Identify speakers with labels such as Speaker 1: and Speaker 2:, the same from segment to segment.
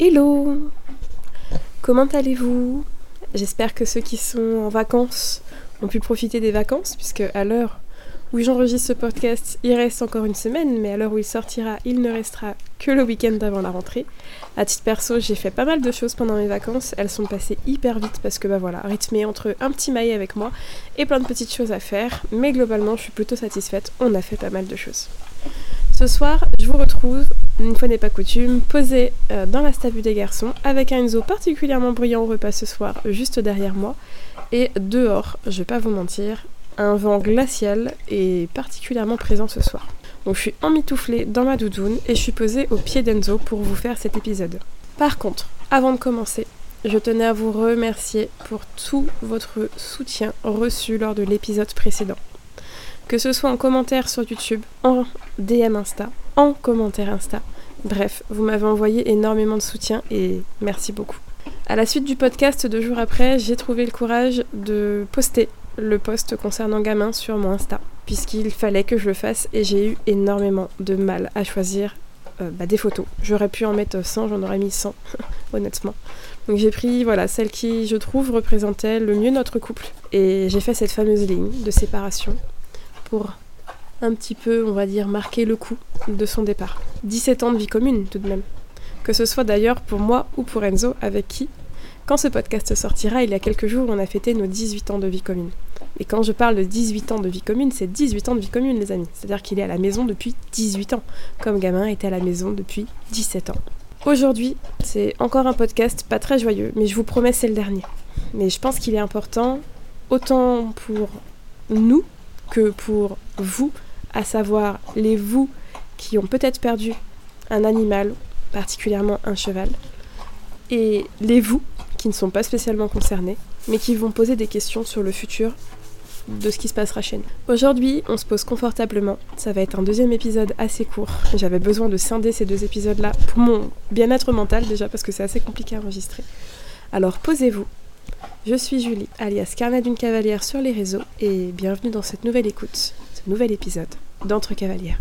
Speaker 1: Hello. Comment allez-vous? J'espère que ceux qui sont en vacances ont pu profiter des vacances, puisque à l'heure où j'enregistre ce podcast, il reste encore une semaine, mais à l'heure où il sortira, il ne restera que le week-end avant la rentrée. À titre perso, j'ai fait pas mal de choses pendant mes vacances, elles sont passées hyper vite parce que bah voilà, rythmé entre un petit mail avec moi et plein de petites choses à faire, mais globalement je suis plutôt satisfaite, on a fait pas mal de choses. Ce soir, je vous retrouve, une fois n'est pas coutume, posée euh, dans la statue des garçons, avec un Enzo particulièrement brillant au repas ce soir, juste derrière moi, et dehors, je vais pas vous mentir, un vent glacial est particulièrement présent ce soir. Donc je suis emmitouflée dans ma doudoune et je suis posée au pied d'Enzo pour vous faire cet épisode. Par contre, avant de commencer, je tenais à vous remercier pour tout votre soutien reçu lors de l'épisode précédent. Que ce soit en commentaire sur YouTube, en DM Insta, en commentaire Insta. Bref, vous m'avez envoyé énormément de soutien et merci beaucoup. À la suite du podcast, deux jours après, j'ai trouvé le courage de poster le post concernant Gamin sur mon Insta, puisqu'il fallait que je le fasse et j'ai eu énormément de mal à choisir euh, bah, des photos. J'aurais pu en mettre 100, j'en aurais mis 100, honnêtement. Donc j'ai pris voilà celle qui, je trouve, représentait le mieux notre couple. Et j'ai fait cette fameuse ligne de séparation pour un petit peu, on va dire, marquer le coup de son départ. 17 ans de vie commune tout de même. Que ce soit d'ailleurs pour moi ou pour Enzo, avec qui, quand ce podcast sortira, il y a quelques jours, on a fêté nos 18 ans de vie commune. Et quand je parle de 18 ans de vie commune, c'est 18 ans de vie commune, les amis. C'est-à-dire qu'il est à la maison depuis 18 ans, comme gamin était à la maison depuis 17 ans. Aujourd'hui, c'est encore un podcast pas très joyeux, mais je vous promets, c'est le dernier. Mais je pense qu'il est important, autant pour nous, que pour vous, à savoir les vous qui ont peut-être perdu un animal, particulièrement un cheval, et les vous qui ne sont pas spécialement concernés, mais qui vont poser des questions sur le futur de ce qui se passera chez nous. Aujourd'hui, on se pose confortablement. Ça va être un deuxième épisode assez court. J'avais besoin de scinder ces deux épisodes-là pour mon bien-être mental déjà parce que c'est assez compliqué à enregistrer. Alors posez-vous, je suis Julie, alias Carnet d'une cavalière sur les réseaux, et bienvenue dans cette nouvelle écoute, ce nouvel épisode d'Entre Cavalières.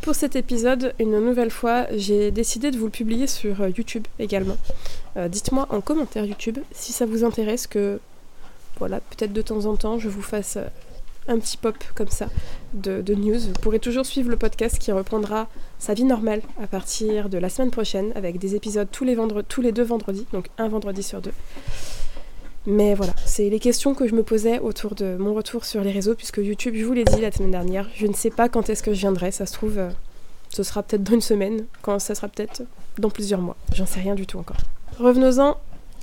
Speaker 1: Pour cet épisode, une nouvelle fois, j'ai décidé de vous le publier sur euh, YouTube également. Euh, dites-moi en commentaire YouTube si ça vous intéresse que, voilà, peut-être de temps en temps, je vous fasse euh, un petit pop comme ça de, news. Vous pourrez toujours suivre le podcast qui reprendra sa vie normale à partir de la semaine prochaine avec des épisodes tous les, tous les deux vendredis, donc un vendredi sur deux. Mais voilà, c'est les questions que je me posais autour de mon retour sur les réseaux, puisque YouTube, je vous l'ai dit la semaine dernière, je ne sais pas quand est-ce que je viendrai, ça se trouve, euh, ce sera peut-être dans une semaine, quand ça sera peut-être dans plusieurs mois, j'en sais rien du tout encore. Revenons-en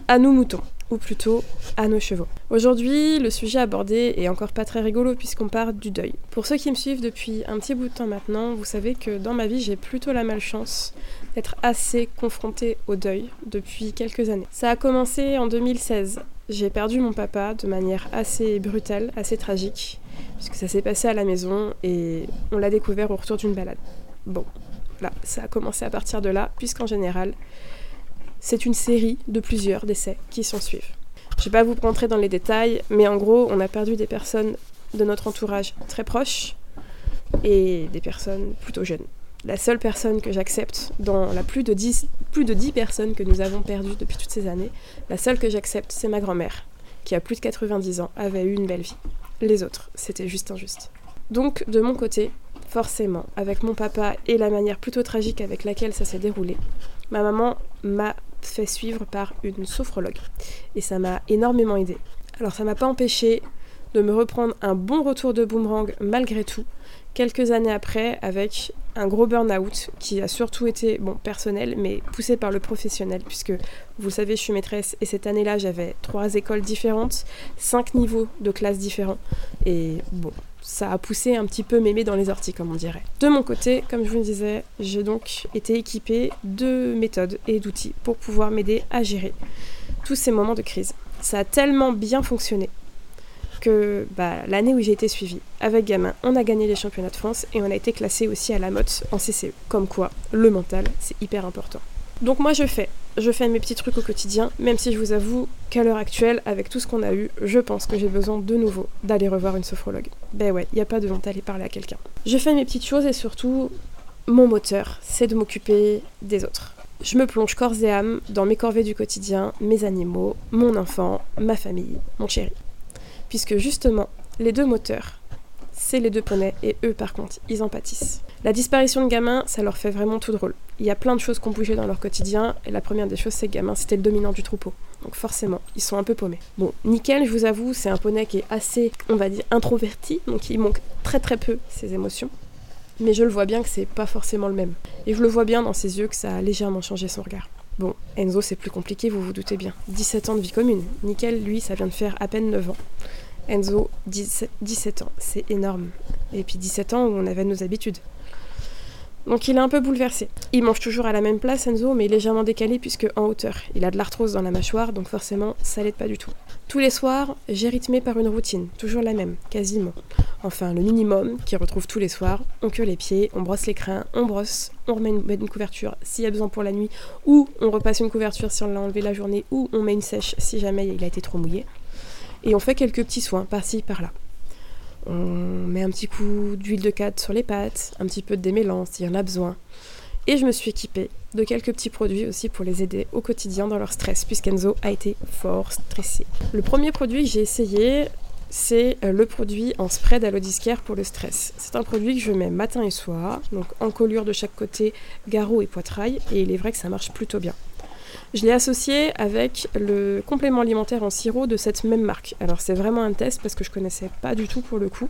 Speaker 1: à nous moutons ou plutôt à nos chevaux. Aujourd'hui, le sujet abordé est encore pas très rigolo puisqu'on part du deuil. Pour ceux qui me suivent depuis un petit bout de temps maintenant, vous savez que dans ma vie, j'ai plutôt la malchance d'être assez confrontée au deuil depuis quelques années. Ça a commencé en 2016. J'ai perdu mon papa de manière assez brutale, assez tragique, puisque ça s'est passé à la maison et on l'a découvert au retour d'une balade. Bon, là, ça a commencé à partir de là, puisqu'en général, c'est une série de plusieurs décès qui s'en suivent. Je ne vais pas vous rentrer dans les détails, mais en gros, on a perdu des personnes de notre entourage très proches et des personnes plutôt jeunes. La seule personne que j'accepte dans la plus de, 10, plus de 10 personnes que nous avons perdues depuis toutes ces années, la seule que j'accepte, c'est ma grand-mère, qui a plus de 90 ans, avait eu une belle vie. Les autres, c'était juste injuste. Donc, de mon côté, forcément, avec mon papa et la manière plutôt tragique avec laquelle ça s'est déroulé, ma maman m'a fait suivre par une sophrologue. Et ça m'a énormément aidé. Alors ça m'a pas empêché de me reprendre un bon retour de boomerang malgré tout, quelques années après, avec un gros burn-out qui a surtout été bon, personnel, mais poussé par le professionnel, puisque vous savez, je suis maîtresse et cette année-là, j'avais trois écoles différentes, cinq niveaux de classes différents. Et bon, ça a poussé un petit peu mémé dans les orties, comme on dirait. De mon côté, comme je vous le disais, j'ai donc été équipée de méthodes et d'outils pour pouvoir m'aider à gérer tous ces moments de crise. Ça a tellement bien fonctionné que bah, l'année où j'ai été suivie avec Gamin, on a gagné les championnats de France et on a été classé aussi à la motte en CCE. Comme quoi, le mental, c'est hyper important. Donc moi je fais, je fais mes petits trucs au quotidien, même si je vous avoue qu'à l'heure actuelle, avec tout ce qu'on a eu, je pense que j'ai besoin de nouveau d'aller revoir une sophrologue. Ben ouais, il a pas de honte à aller parler à quelqu'un. Je fais mes petites choses et surtout, mon moteur, c'est de m'occuper des autres. Je me plonge corps et âme dans mes corvées du quotidien, mes animaux, mon enfant, ma famille, mon chéri. Puisque justement, les deux moteurs, c'est les deux poneys et eux par contre, ils en pâtissent. La disparition de Gamin, ça leur fait vraiment tout drôle. Il y a plein de choses qui ont bougé dans leur quotidien et la première des choses, c'est que Gamin, c'était le dominant du troupeau. Donc forcément, ils sont un peu paumés. Bon, Nickel, je vous avoue, c'est un poney qui est assez, on va dire, introverti, donc il manque très très peu ses émotions. Mais je le vois bien que c'est pas forcément le même. Et je le vois bien dans ses yeux que ça a légèrement changé son regard. Bon, Enzo, c'est plus compliqué, vous vous doutez bien. 17 ans de vie commune. Nickel, lui, ça vient de faire à peine 9 ans. Enzo, 17 ans, c'est énorme. Et puis 17 ans où on avait nos habitudes. Donc il est un peu bouleversé. Il mange toujours à la même place, Enzo, mais légèrement décalé puisque en hauteur. Il a de l'arthrose dans la mâchoire, donc forcément, ça l'aide pas du tout. Tous les soirs, j'ai rythmé par une routine, toujours la même, quasiment. Enfin, le minimum, qui retrouve tous les soirs, on cure les pieds, on brosse les crins, on brosse, on remet une, une couverture s'il y a besoin pour la nuit, ou on repasse une couverture si on l'a enlevé la journée, ou on met une sèche si jamais il a été trop mouillé. Et on fait quelques petits soins par-ci, par-là. On met un petit coup d'huile de cade sur les pattes, un petit peu de démêlant s'il y en a besoin. Et je me suis équipée de quelques petits produits aussi pour les aider au quotidien dans leur stress, puisqu'Enzo a été fort stressé. Le premier produit que j'ai essayé, c'est euh, le produit en spray d'alodiscaire pour le stress. C'est un produit que je mets matin et soir, donc en colure de chaque côté, garrot et poitrail, et il est vrai que ça marche plutôt bien. Je l'ai associé avec le complément alimentaire en sirop de cette même marque. Alors c'est vraiment un test parce que je connaissais pas du tout pour le coup.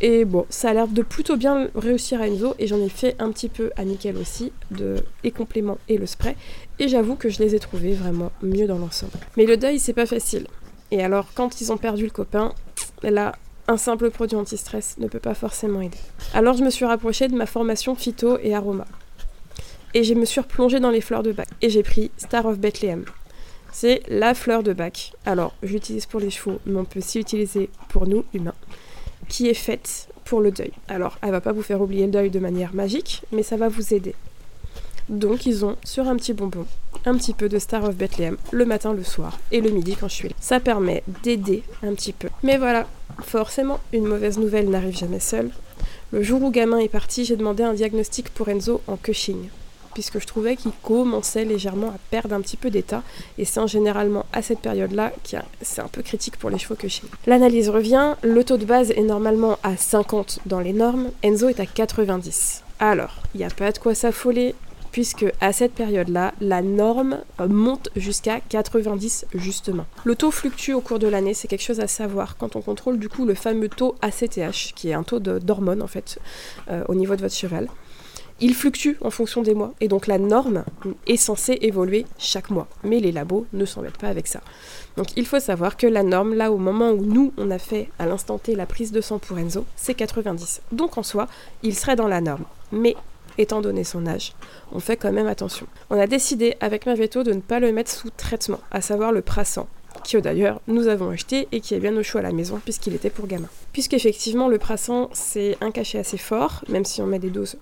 Speaker 1: Et bon, ça a l'air de plutôt bien réussir à Enzo et j'en ai fait un petit peu à Nickel aussi, de les compléments et le spray. Et j'avoue que je les ai trouvés vraiment mieux dans l'ensemble. Mais le deuil, c'est pas facile. Et alors, quand ils ont perdu le copain, là, un simple produit anti-stress ne peut pas forcément aider. Alors, je me suis rapprochée de ma formation phyto et aroma et je me suis replongée dans les fleurs de bac. Et j'ai pris Star of Bethlehem. C'est la fleur de bac. Alors, je l'utilise pour les chevaux, mais on peut aussi l'utiliser pour nous, humains, qui est faite pour le deuil. Alors, elle va pas vous faire oublier le deuil de manière magique, mais ça va vous aider. Donc, ils ont sur un petit bonbon un petit peu de Star of Bethlehem le matin, le soir et le midi quand je suis là. Ça permet d'aider un petit peu. Mais voilà, forcément, une mauvaise nouvelle n'arrive jamais seule. Le jour où gamin est parti, j'ai demandé un diagnostic pour Enzo en Cushing puisque je trouvais qu'il commençait légèrement à perdre un petit peu d'état. Et c'est généralement à cette période-là que c'est un peu critique pour les chevaux que chez L'analyse revient, le taux de base est normalement à 50 dans les normes, Enzo est à 90. Alors, il n'y a pas de quoi s'affoler, puisque à cette période-là, la norme monte jusqu'à 90 justement. Le taux fluctue au cours de l'année, c'est quelque chose à savoir quand on contrôle du coup le fameux taux ACTH, qui est un taux d'hormone en fait euh, au niveau de votre cheval il fluctue en fonction des mois. Et donc la norme est censée évoluer chaque mois. Mais les labos ne s'embêtent pas avec ça. Donc il faut savoir que la norme, là au moment où nous, on a fait à l'instant T la prise de sang pour Enzo, c'est 90. Donc en soi, il serait dans la norme. Mais étant donné son âge, on fait quand même attention. On a décidé avec ma veto de ne pas le mettre sous traitement, à savoir le prassant qui d'ailleurs nous avons acheté et qui est bien au chaud à la maison puisqu'il était pour gamin. Puisqu'effectivement le prassant c'est un cachet assez fort, même si on met des doses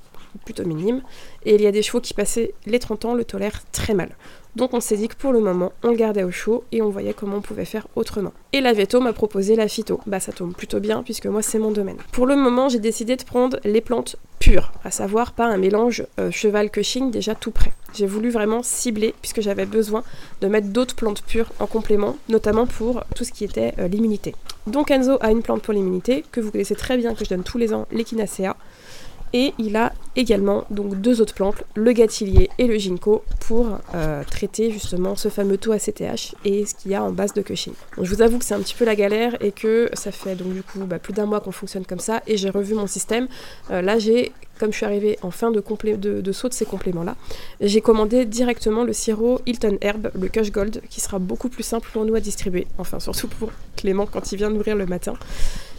Speaker 1: plutôt minime, et il y a des chevaux qui passaient les 30 ans le tolèrent très mal. Donc on s'est dit que pour le moment, on le gardait au chaud et on voyait comment on pouvait faire autrement. Et la veto m'a proposé la phyto. Bah ça tombe plutôt bien puisque moi c'est mon domaine. Pour le moment, j'ai décidé de prendre les plantes pures, à savoir pas un mélange euh, cheval cushing déjà tout prêt. J'ai voulu vraiment cibler puisque j'avais besoin de mettre d'autres plantes pures en complément, notamment pour tout ce qui était euh, l'immunité. Donc Enzo a une plante pour l'immunité que vous connaissez très bien que je donne tous les ans, l'échinacea. Et il a également donc deux autres plantes, le gâtillier et le ginkgo, pour euh, traiter justement ce fameux taux ACTH et ce qu'il y a en base de Cushing. je vous avoue que c'est un petit peu la galère et que ça fait donc du coup bah, plus d'un mois qu'on fonctionne comme ça et j'ai revu mon système. Euh, là j'ai comme je suis arrivée en fin de, de, de saut de ces compléments-là, j'ai commandé directement le sirop Hilton Herb, le Cush Gold, qui sera beaucoup plus simple pour nous à distribuer. Enfin, surtout pour Clément quand il vient nourrir le matin.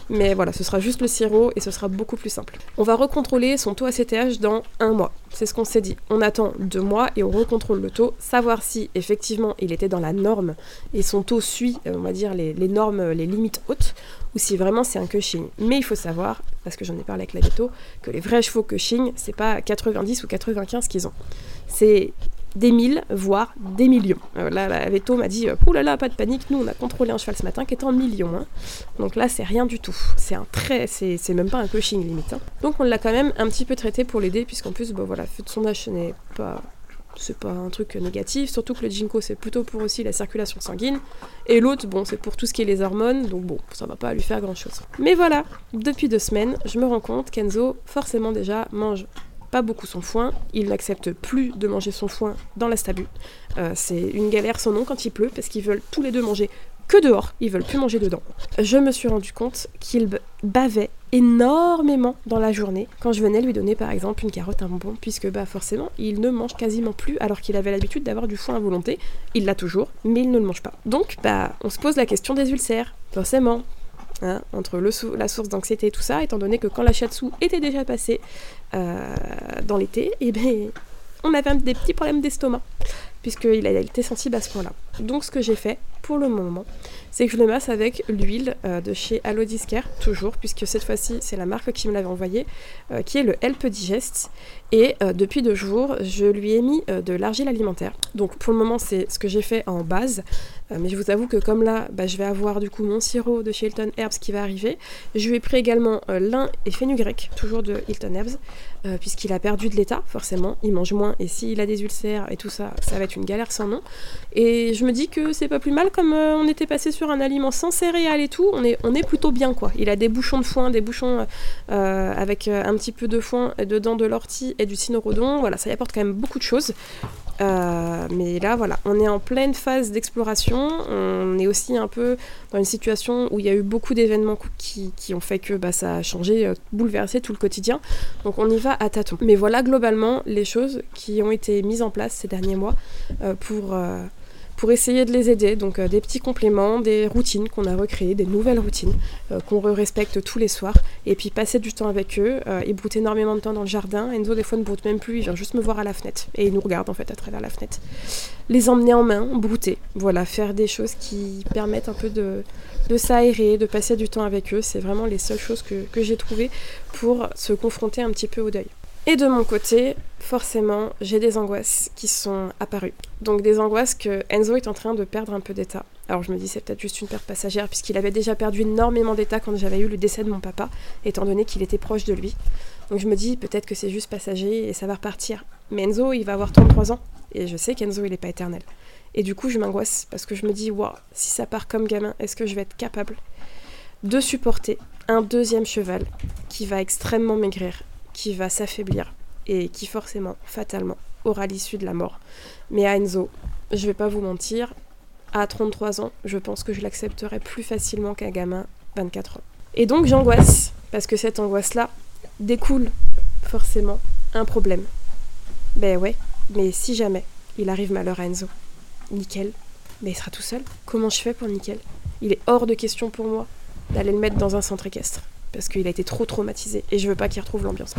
Speaker 1: Mais voilà, ce sera juste le sirop et ce sera beaucoup plus simple. On va recontrôler son taux ACTH dans un mois. C'est ce qu'on s'est dit. On attend deux mois et on recontrôle le taux, savoir si effectivement il était dans la norme et son taux suit, euh, on va dire, les, normes, les limites hautes, ou si vraiment c'est un Cushing. Mais il faut savoir, parce que j'en ai parlé avec la veto, que les vrais chevaux Cushing, c'est pas 90 ou 95 qu'ils ont. C'est des mille, voire des millions. Euh, là, la Veto m'a dit, oh là là, pas de panique, nous on a contrôlé un cheval ce matin qui est en millions. hein. Donc là, c'est rien du tout. C'est un très, c'est même pas un coaching limite. hein. Donc on l'a quand même un petit peu traité pour l'aider, puisqu'en plus, bah voilà, fait de son âge, ce n'est pas c'est pas un truc négatif, surtout que le ginkgo c'est plutôt pour aussi la circulation sanguine, et l'autre, bon, c'est pour tout ce qui est les hormones, donc bon, ça va pas lui faire grand chose. Mais voilà, depuis deux semaines, je me rends compte qu'Enzo, forcément déjà, mange beaucoup son foin, il n'accepte plus de manger son foin dans la stabu. Euh, c'est une galère sans nom quand il pleut, parce qu'ils veulent tous les deux manger que dehors, ils veulent plus manger dedans. Je me suis rendu compte qu'il bavait énormément dans la journée quand je venais lui donner par exemple une carotte, un bonbon, puisque bah forcément il ne mange quasiment plus alors qu'il avait l'habitude d'avoir du foin à volonté. Il l'a toujours, mais il ne le mange pas. Donc bah on se pose la question des ulcères, forcément. Hein, entre la source d'anxiété et tout ça, étant donné que quand la shiatsu était déjà passée euh, dans l'été, et ben on avait des petits problèmes d'estomac, puisqu'il été sensible à ce point-là. Donc ce que j'ai fait pour le moment, c'est que je le masse avec l'huile euh, de chez Alodiscare, toujours, puisque cette fois-ci c'est la marque qui me l'avait envoyé, euh, qui est le Help Digest. Et euh, depuis deux jours, je lui ai mis de l'argile alimentaire. Donc pour le moment, c'est ce que j'ai fait en base. Mais je vous avoue que comme là, bah, je vais avoir du coup mon sirop de chez Hilton Herbs qui va arriver. Je lui ai pris également lin et fenugrec, toujours de Hilton Herbs, puisqu'il a perdu de l'état, forcément. Il mange moins et s'il a des ulcères et tout ça, ça va être une galère sans nom. Et je me dis que c'est pas plus mal comme euh, on était passé sur un aliment sans céréales et tout, on est, plutôt bien quoi. Il a des bouchons de foin, des bouchons euh, avec euh, un petit peu de foin dedans de l'ortie et du cynorhodon, voilà, ça y apporte quand même beaucoup de choses. Mais là voilà, on est en pleine phase d'exploration, on est aussi un peu dans une situation où il y a eu beaucoup d'événements qui, qui ont fait que bah, ça a changé, bouleversé tout le quotidien. Donc on y va à tâtons. Mais voilà globalement les choses qui ont été mises en place ces derniers mois pour, pour essayer de les aider. Donc euh, des petits compléments, des routines qu'on a recréées, des nouvelles routines euh, qu'on respecte tous les soirs. Et puis passer du temps avec eux. Euh, ils broutent énormément de temps dans le jardin. Enzo des fois ne broute même plus, il vient juste me voir à la fenêtre. Et il nous regarde en fait à travers la fenêtre. Les emmener en main, brouter. Voilà, faire des choses qui permettent un peu de, de s'aérer, de passer du temps avec eux. C'est vraiment les seules choses que, que j'ai trouvées pour se confronter un petit peu au deuil. Et de mon côté, forcément, j'ai des angoisses qui sont apparues. Donc des angoisses que Enzo est en train de perdre un peu d'état. Alors je me dis c'est peut-être juste une perte passagère puisqu'il avait déjà perdu énormément d'état quand j'avais eu le décès de mon papa, étant donné qu'il était proche de lui. Donc je me dis peut-être que c'est juste passager et ça va repartir. Mais Enzo, il va avoir 33 ans et je sais qu'Enzo, il n'est pas éternel. Et du coup, je m'angoisse parce que je me dis, waouh, si ça part comme gamin, est-ce que je vais être capable de supporter un deuxième cheval qui va extrêmement maigrir, qui va s'affaiblir et qui forcément, fatalement, aura l'issue de la mort. Mais à Enzo, je vais pas vous mentir, à 33 ans, je pense que je l'accepterai plus facilement qu'un gamin 24 ans. Et donc j'angoisse, parce que cette angoisse-là découle forcément un problème. Ben ouais, mais si jamais il arrive malheur à Enzo, nickel, mais il sera tout seul. Comment je fais pour nickel? Il est hors de question pour moi d'aller le mettre dans un centre équestre, parce qu'il a été trop traumatisé et je veux pas qu'il retrouve l'ambiance.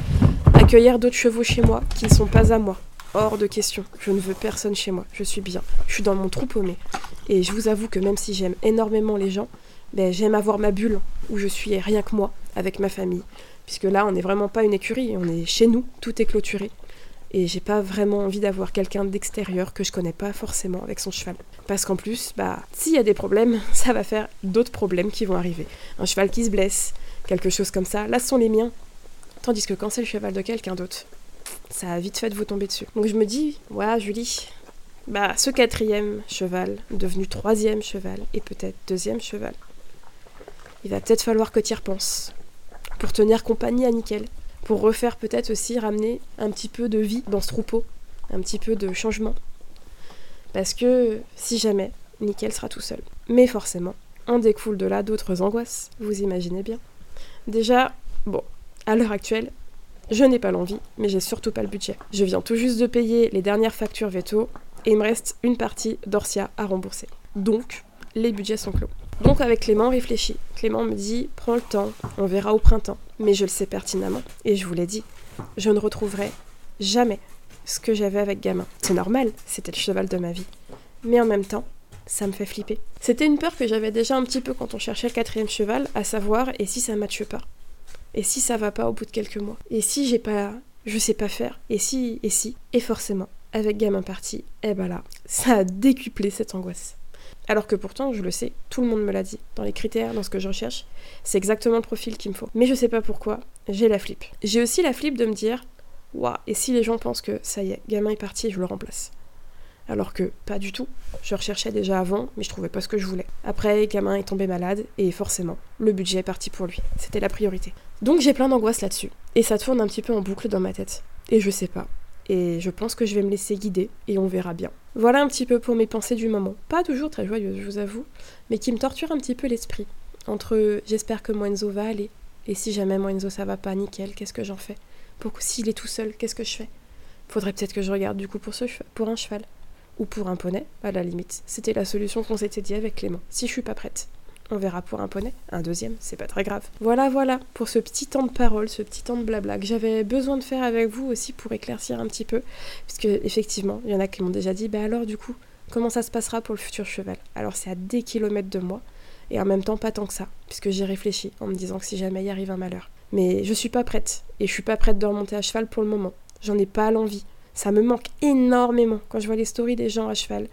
Speaker 1: Accueillir d'autres chevaux chez moi qui ne sont pas à moi, hors de question. Je ne veux personne chez moi, je suis bien, je suis dans mon trou paumé. Et je vous avoue que même si j'aime énormément les gens, ben, j'aime avoir ma bulle où je suis rien que moi, avec ma famille. Puisque là, on n'est vraiment pas une écurie, on est chez nous, tout est clôturé. Et j'ai pas vraiment envie d'avoir quelqu'un d'extérieur que je connais pas forcément avec son cheval. Parce qu'en plus, bah, s'il y a des problèmes, ça va faire d'autres problèmes qui vont arriver. Un cheval qui se blesse, quelque chose comme ça, là sont les miens. Tandis que quand c'est le cheval de quelqu'un d'autre, ça a vite fait vous tomber dessus. Donc je me dis, ouais, Julie, bah, ce quatrième cheval, devenu troisième cheval, et peut-être deuxième cheval, il va peut-être falloir que tu y repenses. Pour tenir compagnie à Nickel. Pour refaire peut-être aussi ramener un petit peu de vie dans ce troupeau. Un petit peu de changement. Parce que si jamais, Nickel sera tout seul. Mais forcément, en découle de là d'autres angoisses, vous imaginez bien. Déjà, bon, à l'heure actuelle, je n'ai pas l'envie, mais j'ai surtout pas le budget. Je viens tout juste de payer les dernières factures veto et il me reste une partie d'Orsia à rembourser. Donc, les budgets sont clos. Donc avec Clément, on réfléchit. Clément me dit, prends le temps, on verra au printemps. Mais je le sais pertinemment, et je vous l'ai dit, je ne retrouverai jamais ce que j'avais avec gamin. C'est normal, c'était le cheval de ma vie. Mais en même temps, ça me fait flipper. C'était une peur que j'avais déjà un petit peu quand on cherchait le quatrième cheval, à savoir, et si ça matche pas? Et si ça va pas au bout de quelques mois? Et si j'ai pas... Je sais pas faire? Et si, et si? Et forcément, avec gamin parti, eh ben là, ça a décuplé cette angoisse. Alors que pourtant, je le sais, tout le monde me l'a dit, dans les critères, dans ce que je recherche, c'est exactement le profil qu'il me faut. Mais je sais pas pourquoi, j'ai la flip. J'ai aussi la flip de me dire, waouh, et si les gens pensent que ça y est, gamin est parti, je le remplace alors que pas du tout. Je recherchais déjà avant, mais je trouvais pas ce que je voulais. Après, gamin est tombé malade, et forcément, le budget est parti pour lui. C'était la priorité. Donc j'ai plein d'angoisse là-dessus. Et ça tourne un petit peu en boucle dans ma tête. Et je sais pas. Et je pense que je vais me laisser guider, et on verra bien. Voilà un petit peu pour mes pensées du moment. Pas toujours très joyeuses, je vous avoue, mais qui me torturent un petit peu l'esprit. Entre j'espère que Moenzo va aller, et si jamais Moenzo ça va pas, nickel, qu'est-ce que j'en fais? Pour s'il est tout seul, qu'est-ce que je fais? Faudrait peut-être que je regarde du coup pour, ce pour un cheval ou pour un poney, à la limite. C'était la solution qu'on s'était dit avec Clément. Si je suis pas prête, on verra pour un poney. Un deuxième, c'est pas très grave. Voilà, voilà, pour ce petit temps de parole, ce petit temps de blabla que j'avais besoin de faire avec vous aussi pour éclaircir un petit peu. Puisque, effectivement, il y en a qui m'ont déjà dit, bah alors, du coup, comment ça se passera pour le futur cheval? Alors, c'est à des kilomètres de moi. Et en même temps, pas tant que ça, puisque j'ai réfléchi en me disant que si jamais il arrive un malheur. Mais je suis pas prête. Et je suis pas prête de remonter à cheval pour le moment. J'en ai pas l'envie. Ça me manque énormément quand je vois les stories des gens à cheval,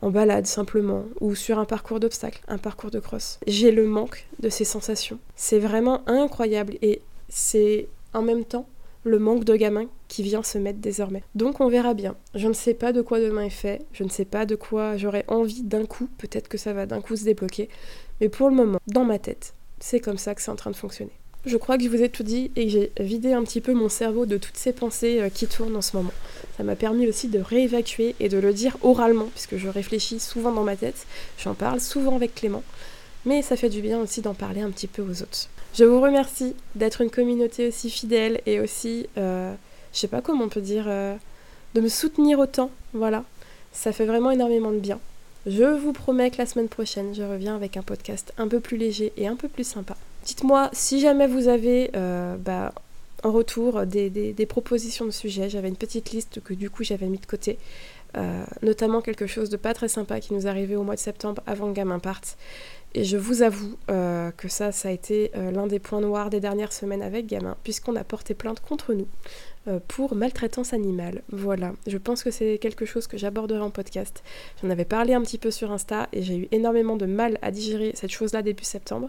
Speaker 1: en balade simplement, ou sur un parcours d'obstacles, un parcours de cross. J'ai le manque de ces sensations. C'est vraiment incroyable et c'est en même temps le manque de gamin qui vient se mettre désormais. Donc on verra bien. Je ne sais pas de quoi demain est fait, je ne sais pas de quoi j'aurais envie d'un coup, peut-être que ça va d'un coup se débloquer, mais pour le moment, dans ma tête, c'est comme ça que c'est en train de fonctionner. Je crois que je vous ai tout dit et que j'ai vidé un petit peu mon cerveau de toutes ces pensées euh, qui tournent en ce moment. Ça m'a permis aussi de réévacuer et de le dire oralement, puisque je réfléchis souvent dans ma tête, j'en parle souvent avec Clément, mais ça fait du bien aussi d'en parler un petit peu aux autres. Je vous remercie d'être une communauté aussi fidèle et aussi, euh, je sais pas comment on peut dire, euh, de me soutenir autant, voilà. Ça fait vraiment énormément de bien. Je vous promets que la semaine prochaine, je reviens avec un podcast un peu plus léger et un peu plus sympa. Dites-moi si jamais vous avez euh, bah, en retour des, propositions de sujets. J'avais une petite liste que du coup j'avais mis de côté. Euh, notamment quelque chose de pas très sympa qui nous arrivait au mois de septembre avant que Gamin parte. Et je vous avoue euh, que ça, ça a été l'un des points noirs des dernières semaines avec Gamin, puisqu'on a porté plainte contre nous pour maltraitance animale. Voilà, je pense que c'est quelque chose que j'aborderai en podcast. J'en avais parlé un petit peu sur Insta et j'ai eu énormément de mal à digérer cette chose-là début septembre.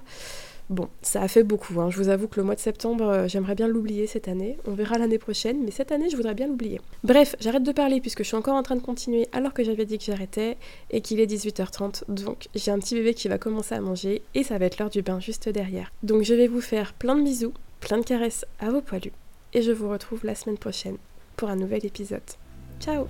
Speaker 1: Bon, ça a fait beaucoup. Hein. Je vous avoue que le mois de septembre, euh, j'aimerais bien l'oublier cette année. On verra l'année prochaine, mais cette année, je voudrais bien l'oublier. Bref, j'arrête de parler puisque je suis encore en train de continuer alors que j'avais dit que j'arrêtais et qu'il est 18h30. Donc, j'ai un petit bébé qui va commencer à manger et ça va être l'heure du bain juste derrière. Donc, je vais vous faire plein de bisous, plein de caresses à vos poilus et je vous retrouve la semaine prochaine pour un nouvel épisode. Ciao